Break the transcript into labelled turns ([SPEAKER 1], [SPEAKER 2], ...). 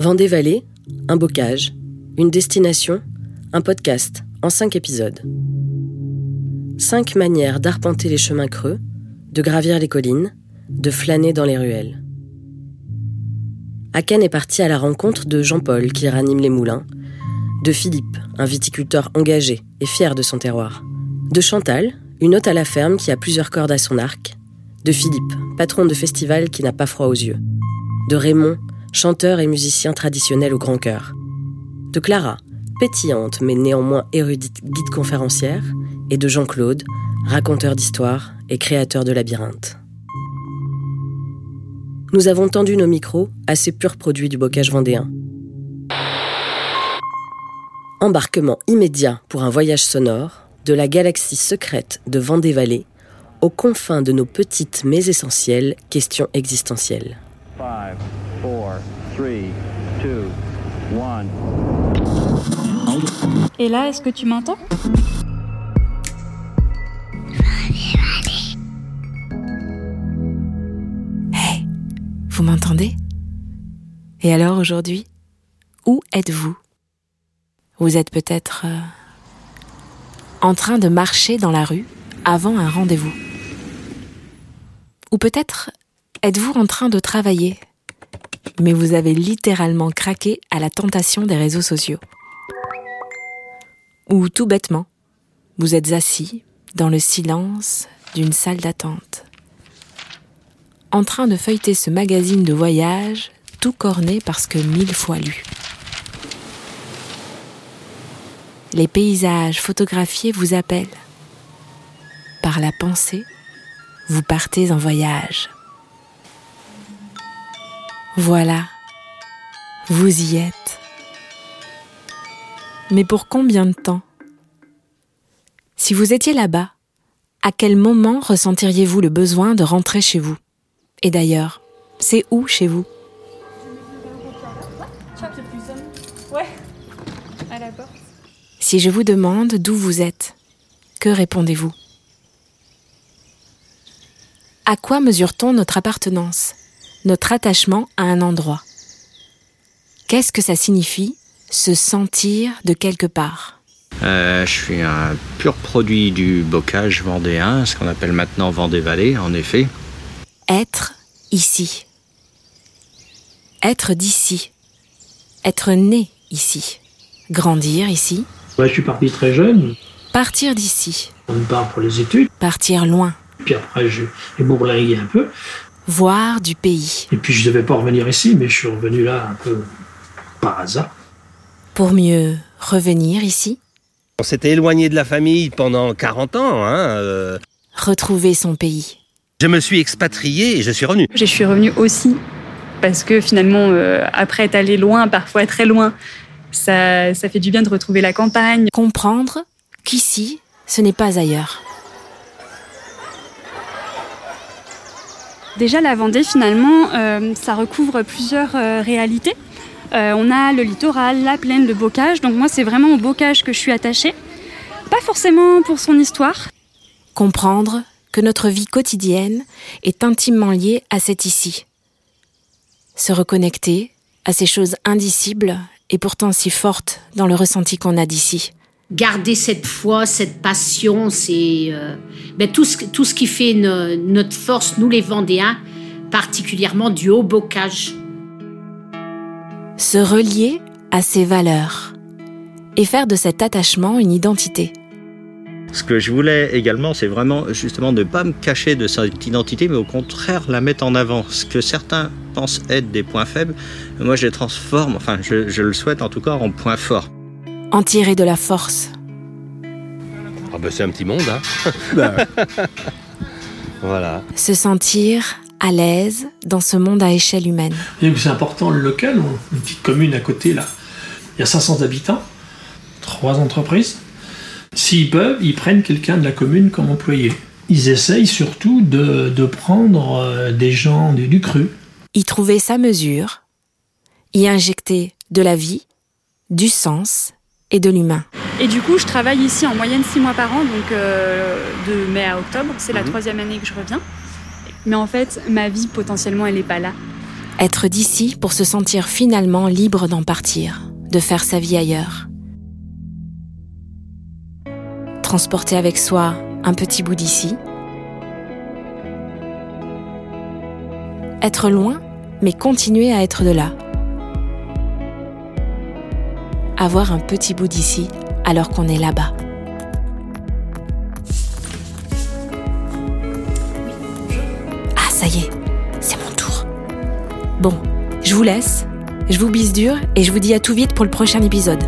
[SPEAKER 1] Vendée-Vallée, un bocage, une destination, un podcast en cinq épisodes. Cinq manières d'arpenter les chemins creux, de gravir les collines, de flâner dans les ruelles. Aken est parti à la rencontre de Jean-Paul qui ranime les moulins, de Philippe, un viticulteur engagé et fier de son terroir, de Chantal, une hôte à la ferme qui a plusieurs cordes à son arc, de Philippe, patron de festival qui n'a pas froid aux yeux, de Raymond, chanteur et musicien traditionnel au grand cœur, de Clara, pétillante mais néanmoins érudite guide conférencière, et de Jean-Claude, raconteur d'histoire et créateur de labyrinthes. Nous avons tendu nos micros à ces purs produits du bocage vendéen. Embarquement immédiat pour un voyage sonore de la galaxie secrète de Vendée-Vallée aux confins de nos petites mais essentielles questions existentielles.
[SPEAKER 2] Et là, est-ce que tu m'entends?
[SPEAKER 3] Hey, vous m'entendez? Et alors aujourd'hui, où êtes-vous? Vous êtes peut-être euh, en train de marcher dans la rue avant un rendez-vous. Ou peut-être êtes-vous en train de travailler, mais vous avez littéralement craqué à la tentation des réseaux sociaux. Ou tout bêtement, vous êtes assis dans le silence d'une salle d'attente, en train de feuilleter ce magazine de voyage tout corné parce que mille fois lu. Les paysages photographiés vous appellent. Par la pensée, vous partez en voyage. Voilà, vous y êtes. Mais pour combien de temps? Si vous étiez là-bas, à quel moment ressentiriez-vous le besoin de rentrer chez vous? Et d'ailleurs, c'est où chez vous? Si je vous demande d'où vous êtes, que répondez-vous? À quoi mesure-t-on notre appartenance, notre attachement à un endroit Qu'est-ce que ça signifie, se sentir de quelque part?
[SPEAKER 4] Euh, Je suis un pur produit du bocage vendéen, ce qu'on appelle maintenant Vendée-Vallée, en effet.
[SPEAKER 3] Être ici. Être d'ici. Être né ici. Grandir ici
[SPEAKER 5] je suis parti très jeune.
[SPEAKER 3] Partir d'ici.
[SPEAKER 5] On part pour les études.
[SPEAKER 3] Partir loin.
[SPEAKER 5] Puis après, j'ai bourlingué un peu.
[SPEAKER 3] Voir du pays.
[SPEAKER 5] Et puis, je ne devais pas revenir ici, mais je suis revenu là un peu par hasard.
[SPEAKER 3] Pour mieux revenir ici
[SPEAKER 6] On s'était éloigné de la famille pendant 40 ans. Hein, euh.
[SPEAKER 3] Retrouver son pays.
[SPEAKER 6] Je me suis expatrié et je suis revenu.
[SPEAKER 2] Je suis revenu aussi parce que finalement, euh, après être allé loin, parfois très loin, ça, ça fait du bien de retrouver la campagne.
[SPEAKER 3] Comprendre qu'ici, ce n'est pas ailleurs.
[SPEAKER 2] Déjà, la Vendée, finalement, euh, ça recouvre plusieurs euh, réalités. Euh, on a le littoral, la plaine, le bocage. Donc moi, c'est vraiment au bocage que je suis attachée. Pas forcément pour son histoire.
[SPEAKER 3] Comprendre que notre vie quotidienne est intimement liée à cet ici. Se reconnecter à ces choses indicibles et pourtant si forte dans le ressenti qu'on a d'ici.
[SPEAKER 7] Garder cette foi, cette passion, c'est euh, ben, tout, ce, tout ce qui fait notre force, nous les Vendéens, particulièrement du haut bocage.
[SPEAKER 3] Se relier à ses valeurs et faire de cet attachement une identité.
[SPEAKER 4] Ce que je voulais également, c'est vraiment justement ne pas me cacher de cette identité, mais au contraire la mettre en avant. Ce que certains pensent être des points faibles, moi je les transforme, enfin je, le souhaite en tout cas, en points forts.
[SPEAKER 3] En tirer de la force.
[SPEAKER 6] Ah ben c'est un petit monde, hein
[SPEAKER 4] bah Voilà.
[SPEAKER 3] Se sentir à l'aise dans ce monde à échelle humaine.
[SPEAKER 5] C'est important le local, une petite commune à côté là. Il y a 500 habitants, trois entreprises. S'ils peuvent, ils prennent quelqu'un de la commune comme employé. Ils essayent surtout de, prendre euh, des gens du, cru.
[SPEAKER 3] Y trouver sa mesure, y injecter de la vie, du sens et de l'humain.
[SPEAKER 2] Et du coup, je travaille ici en moyenne six mois par an, donc euh, de mai à octobre. C'est la mhm. troisième année que je reviens. Mais en fait, ma vie potentiellement, elle n'est pas là.
[SPEAKER 3] Être d'ici pour se sentir finalement libre d'en partir, de faire sa vie ailleurs. Transporter avec soi un petit bout d'ici. Être loin, mais continuer à être de là. Avoir un petit bout d'ici alors qu'on est là-bas. Ah, ça y est, c'est mon tour. Bon, je vous laisse, je vous bise dur et je vous dis à tout vite pour le prochain épisode.